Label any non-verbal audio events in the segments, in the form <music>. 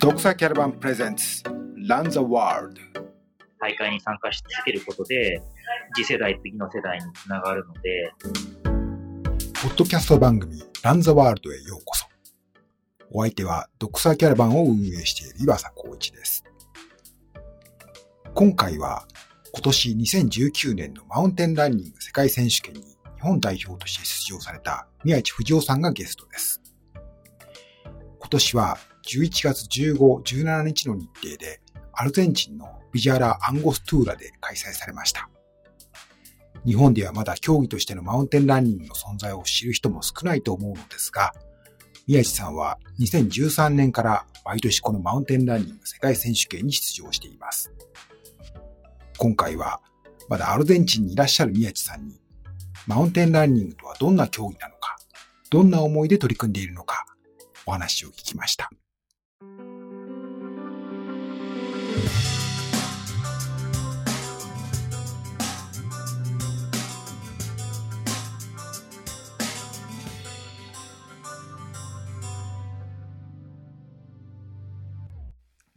ドクサキャラバンプレゼンツ Run the World 大会に参加し続けることで、次世代、次の世代につながるので、ポッドキャスト番組 Run the World へようこそ。お相手はドクサーキャラバンを運営している岩佐光一です。今回は今年2019年のマウンテンランニング世界選手権に日本代表として出場された宮市藤夫さんがゲストです。今年は11月15、17日の日程でアルゼンチンのビジャラ・アンゴストゥーラで開催されました。日本ではまだ競技としてのマウンテンランニングの存在を知る人も少ないと思うのですが、宮地さんは2013年から毎年このマウンテンランニング世界選手権に出場しています。今回はまだアルゼンチンにいらっしゃる宮地さんに、マウンテンランニングとはどんな競技なのか、どんな思いで取り組んでいるのか、お話を聞きました。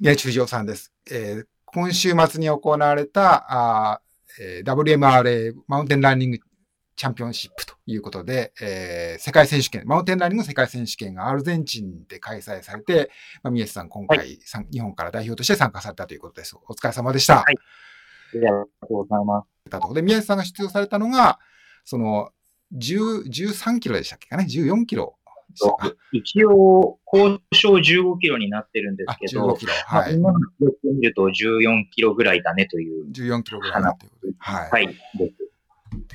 宮地藤夫さんです。えー今週末に行われたあー、えー WMRA マウンテンランニングチャンピオンシップということで、えー世界選手権、マウンテンランニング世界選手権がアルゼンチンで開催されて、まあ、宮地さん今回、さん日本から代表として参加されたということです。お疲れ様でした。はいありがとうございます。たところで、宮地さんが出場されたのが、その、10 13キロでしたっけかね ?14 キロ一応、交渉15キロになってるんですあ、けど、15キロ。まあはい。今の記録を見ると14キロぐらいだねという、14キロぐらいだということで。はい。はい、で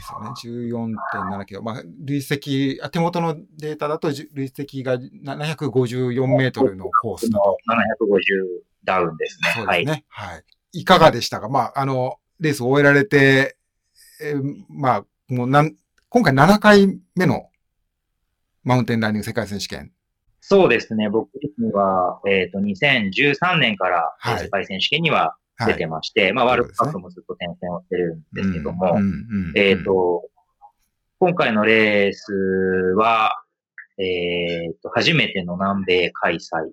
す。よね。14.7キロ。まあ、累積、あ手元のデータだと、累積が754メートルのコースだと。750ダウンですね。はい。そうですね。はい。いかがでしたか？まあ、あの、レースを終えられて、えーまあ、もうなん、今回7回目のマウンテンランニング世界選手権。そうですね。僕は、えっ、と、2013年から世界選手権にははい。出てまして、まあ、ワールドカッそプもずっと転戦をしてるんですけども、えっ、と、今回のレースは、えっ、と、初めての南米開催。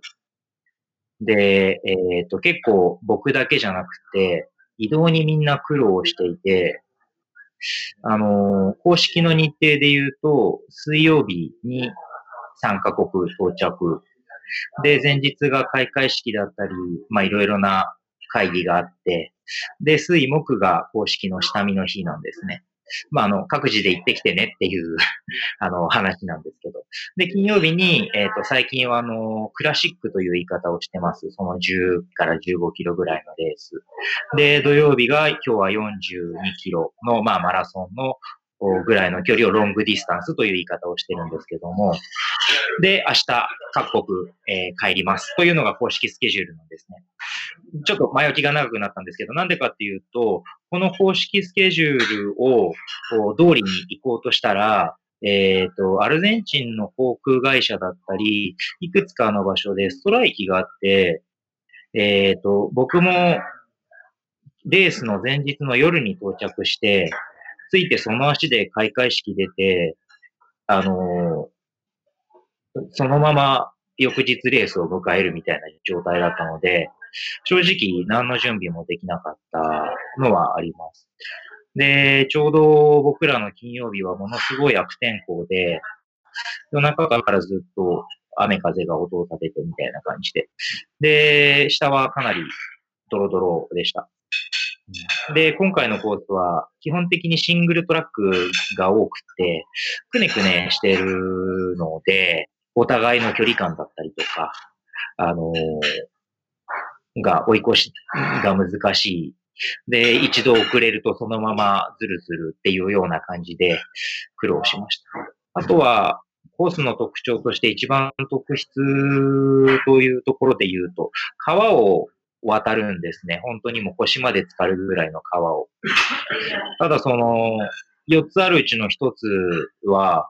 で、えっ、と、結構僕だけじゃなくて、移動にみんな苦労していて、あの公式の日程で言うと、水曜日に3カ国到着。で、前日が開会式だったり、まあいろいろな会議があって、で、水木が公式の下見の日なんですね。まあ、あの、各自で行ってきてねっていう <laughs> あの、話なんですけど。で、金曜日に、えっ、と、最近は、あの、クラシックという言い方をしてます。その10から15キロぐらいのレース。で、土曜日が、今日は42キロの、まあ、マラソンの、ぐらいの距離をロングディスタンスという言い方をしてるんですけども。で、明日、各国、えー帰ります。というのが公式スケジュールなんですね。ちょっと前置きが長くなったんですけど、なんでかっていうと、この公式スケジュールを通りに行こうとしたら、えっ、と、アルゼンチンの航空会社だったり、いくつかの場所でストライキがあって、えっ、と、僕もレースの前日の夜に到着して、ついてその足で開会式出て、あのそのまま翌日レースを迎えるみたいな状態だったので、正直何の準備もできなかったのはあります。で、ちょうど僕らの金曜日はものすごい悪天候で、夜中からずっと雨風が音を立ててみたいな感じで。で、下はかなりドロドロでした。で、今回のコースは基本的にシングルトラックが多くて、くねくねしてるので、お互いの距離感だったりとか、あのーが追い越しが難しい。で、一度遅れるとそのままズルズルっていうような感じで苦労しました。あとは、コースの特徴として一番特筆というところで言うと、川を渡るんですね。本当にもう腰まで浸かるぐらいの川を。ただその、4つあるうちの1つは、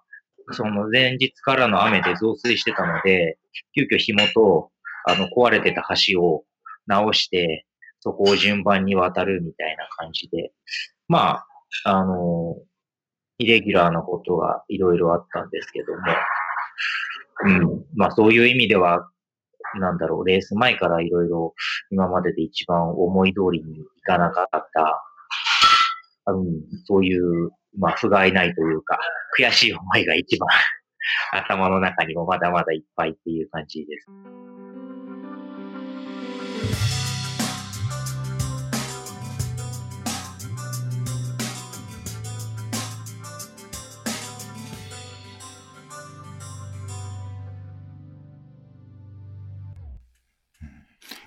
その前日からの雨で増水してたので、急遽紐と、あの、壊れてた橋を直して、そこを順番に渡るみたいな感じで、まあ、あの、イレギュラーなことがいろいろあったんですけども、うん、まあそういう意味では、なんだろう、レース前からいろいろ今までで一番思い通りにいかなかった、うん、そういう、まあ、不甲斐ないというか、悔しい思いが一番 <laughs> 頭の中にもまだまだいっぱいっていう感じです。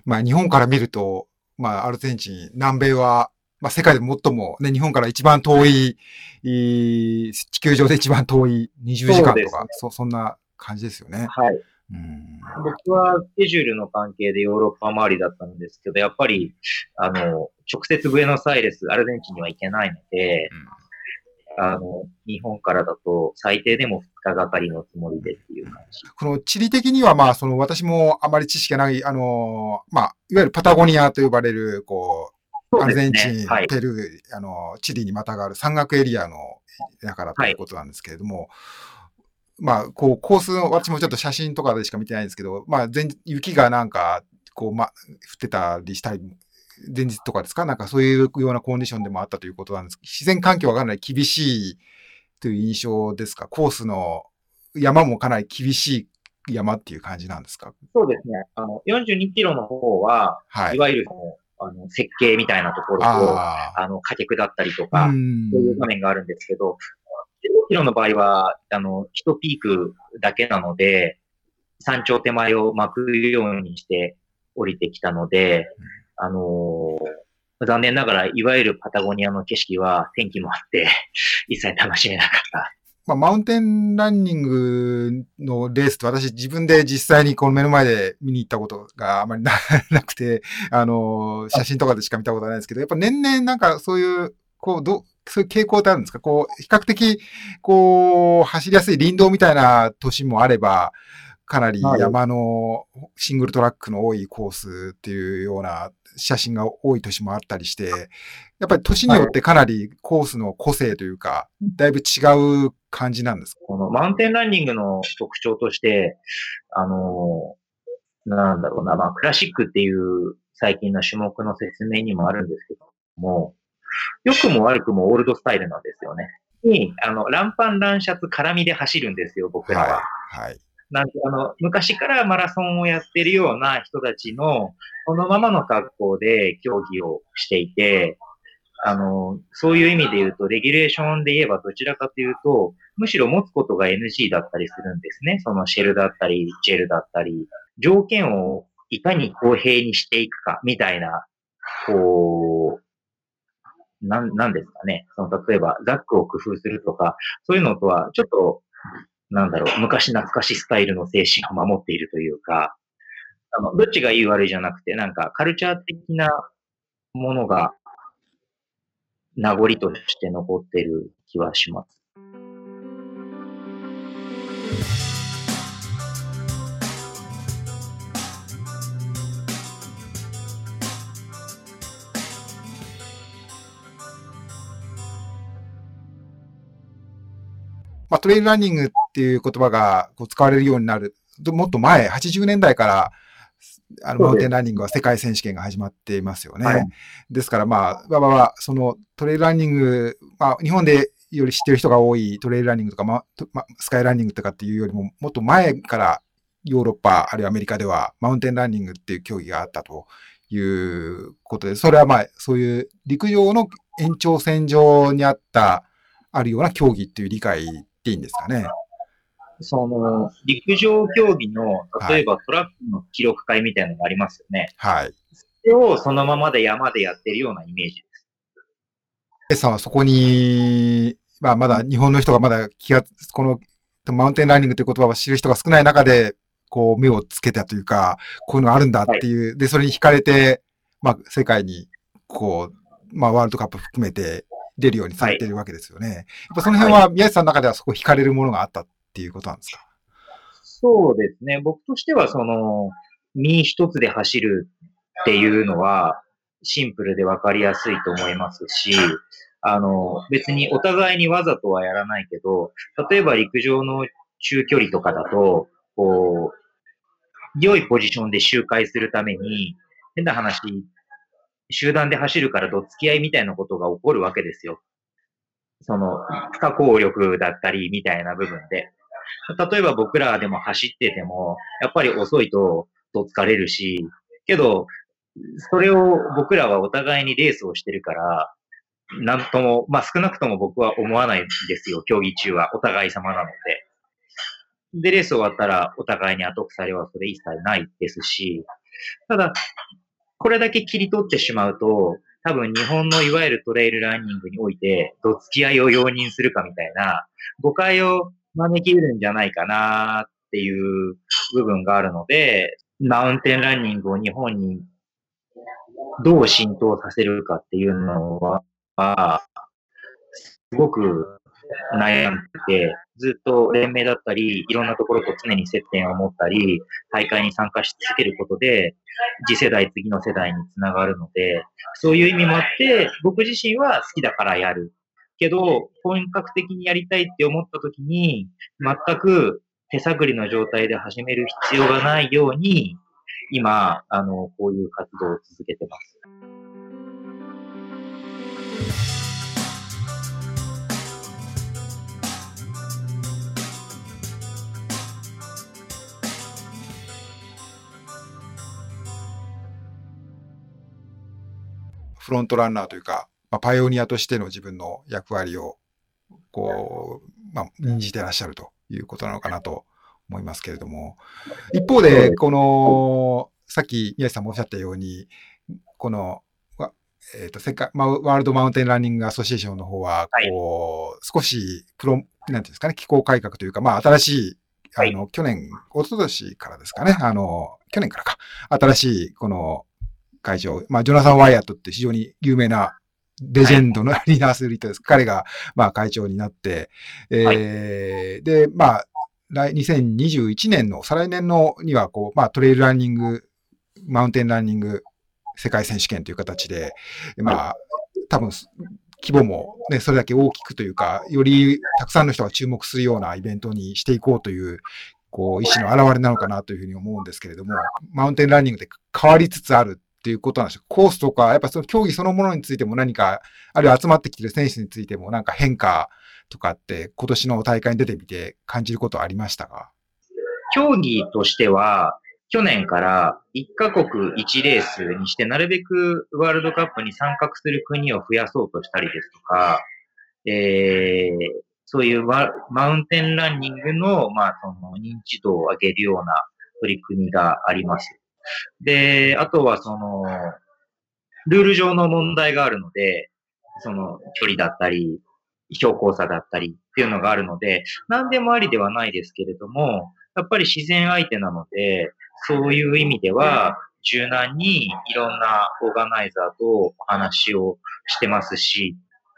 まあ日本から見ると、まあアルゼンチン、南米は、まあ世界で最もね、日本から一番遠い、地球上で一番遠い20時間とか、そ、ね、そんな感じですよね。はい。うん。僕はスケジュールの関係でヨーロッパ周りだったんですけど、やっぱり、あの、直接ブエノスアイレス、アルゼンチンには行けないので、うん。あの、日本からだと最低でも2日がかりのつもりでっていう感じ。この地理的にはまあ、その私もあまり知識がない、あの、まあ、いわゆるパタゴニアと呼ばれる、こう、うね、アルゼンチン、はい、ペルー、あの、チリにまたがる山岳エリアの、だからということなんですけれども、はいまあ、こう、コースの、私もちょっと写真とかでしか見てないんですけど、まあ、全、雪がなんか、こう、ま、降ってたりしたり前日とかですか？なんかそういうようなコンディションでもあったということなんです。自然環境はかなり厳しいという印象ですか？コースの山もかなり厳しい山っていう感じなんですか？そうですね。あの、42キロの方は、はい、いわゆるあの、設計みたいなところと、あの、加脚だったりとか、そういう場面があるんですけど、15キロの場合は、あの、1ピークだけなので、山頂手前を巻くようにして降りてきたので、あのー、残念ながら、いわゆるパタゴニアの景色は天気もあって、<laughs> 一切楽しめなかった。まあ、マウンテンランニングのレースと私自分で実際にこの目の前で見に行ったことがあまりな <laughs> くて、あのー、写真とかでしか見たことないですけど、やっぱ年々なんかそういう、こう、ど、そういう傾向ってあるんですか？こう、比較的、こう、走りやすい林道みたいな年もあれば、かなり山のシングルトラックの多いコースっていうような写真が多い年もあったりして、やっぱり年によってかなりコースの個性というか、だいぶ違う感じなんですか？このマウンテンランニングの特徴として、あの、なんだろうな、まあクラシックっていう最近の種目の説明にもあるんですけども、良くも悪くもオールドスタイルなんですよね。に、あの、ランパン、ランシャツ、絡みで走るんですよ、僕らは。はい。はいなんあの、昔からマラソンをやってるような人たちの、そのままの格好で競技をしていて、あの、そういう意味で言うと、レギュレーションで言えばどちらかというと、むしろ持つことが NG だったりするんですね。そのシェルだったり、ジェルだったり、条件をいかに公平にしていくか、みたいな、こう、なん、なんですかね。その、例えば、ザックを工夫するとか、そういうのとは、ちょっとなんだろう、昔懐かしスタイルの精神を守っているというか、あの、どっちがいい悪いじゃなくて、なんかカルチャー的なものが名残として残ってる気はします。まあ、トレイルランニングっていう言葉がこう使われるようになる、もっと前、80年代から、あの、マウンテンランニングは世界選手権が始まっていますよね。はい、ですからまあ、わわわ、そのトレイルランニング、まあ、日本でより知ってる人が多いトレイルランニングとか、ま、ま、スカイランニングとかっていうよりも、もっと前からヨーロッパ、あるいはアメリカでは、マウンテンランニングっていう競技があったということで、それはまあ、そういう陸上の延長線上にあった、あるような競技っていう理解ていいんですかね？その、陸上競技の、例えばトラックの記録会みたいなのがありますよね。はい。それをそのままで山でやってるようなイメージです。エさんはそこに、まあまだ日本の人がまだ気が、このマウンテンランニングという言葉を知る人が少ない中で、こう目をつけたというか、こういうのがあるんだっていう、はい、で、それに惹かれて、まあ世界に、こう、まあワールドカップ含めて出るようにされてるわけですよね。はい、やっぱその辺は宮地さんの中ではそこ惹かれるものがあったっていうことなんですか？そうですね。僕としてはその、身一つで走るっていうのは、シンプルでわかりやすいと思いますし、あの、別にお互いにわざとはやらないけど、例えば陸上の中距離とかだと、こう、良いポジションで周回するために、変な話、集団で走るからどっつき合いみたいなことが起こるわけですよ。その、不可抗力だったりみたいな部分で。例えば僕らでも走ってても、やっぱり遅いとどつかれるし、けど、それを僕らはお互いにレースをしてるから、なんとも、まあ少なくとも僕は思わないんですよ、競技中は。お互い様なので。で、レース終わったらお互いに後腐れはそれ一切ないですし、ただ、これだけ切り取ってしまうと、多分日本のいわゆるトレイルランニングにおいて、どつき合いを容認するかみたいな誤解を招き得るんじゃないかなっていう部分があるので、マウンテンランニングを日本にどう浸透させるかっていうのは、すごく悩んで、ずっと連盟だったり、いろんなところと常に接点を持ったり、大会に参加し続けることで、次世代、次の世代につながるので、そういう意味もあって、僕自身は好きだからやる。けど、本格的にやりたいって思った時に、全く手探りの状態で始める必要がないように、今、あの、こういう活動を続けてます。フロントランナーというか、まあ、パイオニアとしての自分の役割を、こう、まあ、任じてらっしゃるということなのかなと思いますけれども、一方で、この、さっき宮地さんもおっしゃったように、この、えっ、ー、と、世界、まあ、ワールドマウンテンランニングアソシエーションの方は、こう、はい、少し、プロ、なんていうんですかね、気候改革というか、まあ、新しい、あの、はい、去年、一昨年からですかね、あの、去年からか、新しい、この、会長、まあ、ジョナサン・ワイヤットって非常に有名なレジェンドのアリーナアスリートです。彼が、まあ、会長になって、えー、で、まあ、来、2021年の、再来年のには、こう、まあ、トレイルランニング、マウンテンランニング世界選手権という形で、まあ、多分、規模もね、それだけ大きくというか、よりたくさんの人が注目するようなイベントにしていこうという、こう、意思の表れなのかなというふうに思うんですけれども、マウンテンランニングで変わりつつあるっていうことなんですよ。コースとか、やっぱその競技そのものについても何か、あるいは集まってきてる選手についてもなんか変化とかって今年の大会に出てみて感じることありましたか？競技としては、去年から1カ国1レースにしてなるべくワールドカップに参画する国を増やそうとしたりですとか、えー、そういうマウンテンランニングの、まあ、その認知度を上げるような取り組みがあります。で、あとはその、ルール上の問題があるので、その距離だったり、標高差だったりっていうのがあるので、何でもありではないですけれども、やっぱり自然相手なので、そういう意味では、柔軟にいろんなオーガナイザーとお話をしてますし、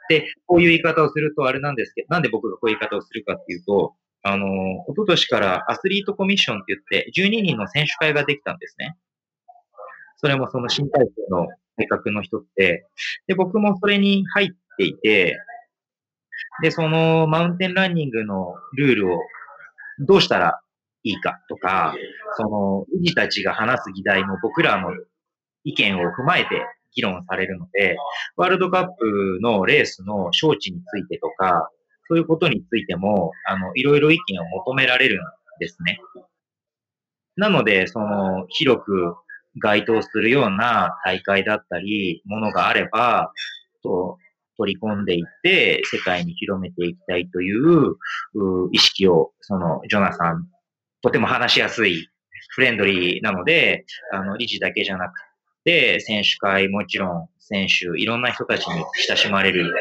で、こういう言い方をするとあれなんですけど、なんで僕がこういう言い方をするかっていうと、あの、一昨年からアスリートコミッションって言って、12人の選手会ができたんですね。それもその新体制の改革の人って、で、僕もそれに入っていて、で、そのマウンテンランニングのルールをどうしたらいいかとか、その、理事たちが話す議題も僕らの意見を踏まえて議論されるので、ワールドカップのレースの招致についてとか、そういうことについても、あの、いろいろ意見を求められるんですね。なので、その、広く該当するような大会だったり、ものがあれば、と、取り込んでいって、世界に広めていきたいという意識を、その、ジョナさん、とても話しやすい、フレンドリーなので、あの、理事だけじゃなくて、選手会もちろん、選手、いろんな人たちに親しまれる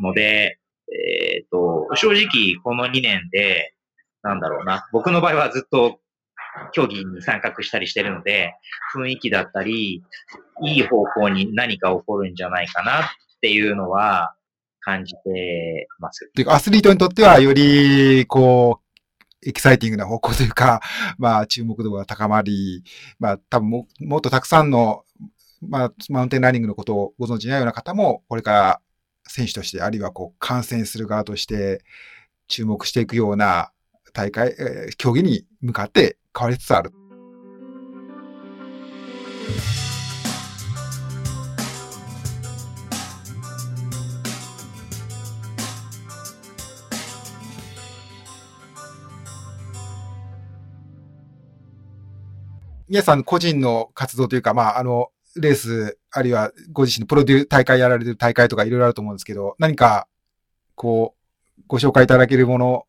ので、えっ、ー、と、正直この2年で、なんだろうな、僕の場合はずっと競技に参画したりしてるので、雰囲気だったり、いい方向に何か起こるんじゃないかなっていうのは感じてます。ていうか、アスリートにとっては、より、こう、エキサイティングな方向というか、<laughs> まあ、注目度が高まり、まあ、多分も、もっとたくさんの、まあ、マウンテンランニングのことをご存知ないような方も、これから選手として、あるいはこう、観戦する側として注目していくような大会、競技に向かって変わりつつある。皆さん個人の活動というか、まあ、あの、レース、あるいはご自身のプロデュー大会やられてる大会とかいろいろあると思うんですけど、何か、こう、ご紹介いただけるもの、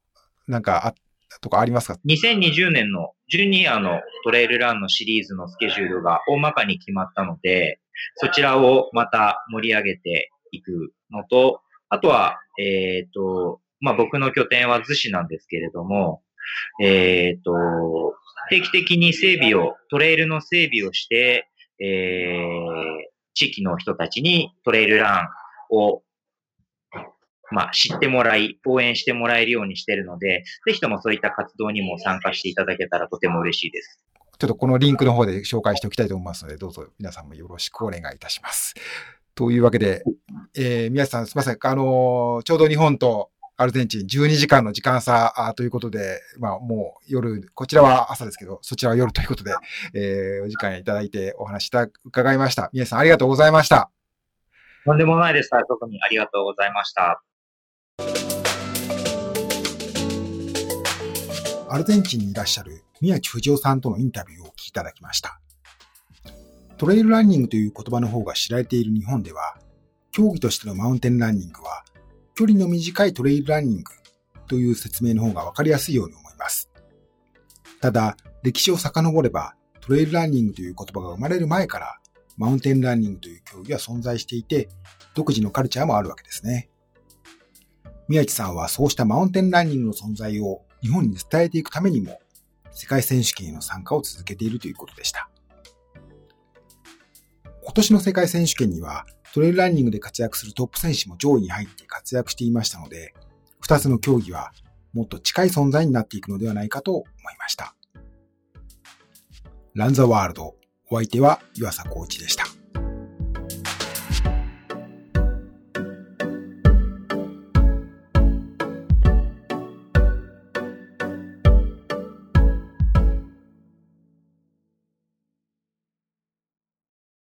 なんか、あ、とかありますか ?2020 年のジュニアのトレイルランのシリーズのスケジュールが大まかに決まったので、そちらをまた盛り上げていくのと、あとは、えっ、ー、と、まあ、僕の拠点は逗子なんですけれども、えっ、ー、と、定期的に整備を、トレイルの整備をして、えー、地域の人たちにトレイルランを、まあ、知ってもらい、応援してもらえるようにしてるので、ぜひともそういった活動にも参加していただけたらとても嬉しいです。ちょっとこのリンクの方で紹介しておきたいと思いますので、どうぞ皆さんもよろしくお願いいたします。というわけで、えー、宮さんすみません。あのー、ちょうど日本とアルゼンチン12時間の時間差ということで、まあもう夜、こちらは朝ですけど、そちらは夜ということで、えー、お時間いただいてお話した、伺いました。宮さんありがとうございました。とんでもないです。特にありがとうございました。アルゼンチンにいらっしゃる宮地藤夫さんとのインタビューをお聞きいただきました。トレイルランニングという言葉の方が知られている日本では、競技としてのマウンテンランニングは距離の短いトレイルランニングという説明の方がわかりやすいように思います。ただ、歴史を遡れば、トレイルランニングという言葉が生まれる前から、マウンテンランニングという競技は存在していて、独自のカルチャーもあるわけですね。宮地さんはそうしたマウンテンランニングの存在を日本に伝えていくためにも、世界選手権への参加を続けているということでした。今年の世界選手権には、トレイルランニングで活躍するトップ選手も上位に入って活躍していましたので、二つの競技はもっと近い存在になっていくのではないかと思いました。ランザワールド、お相手は岩佐コーチでした。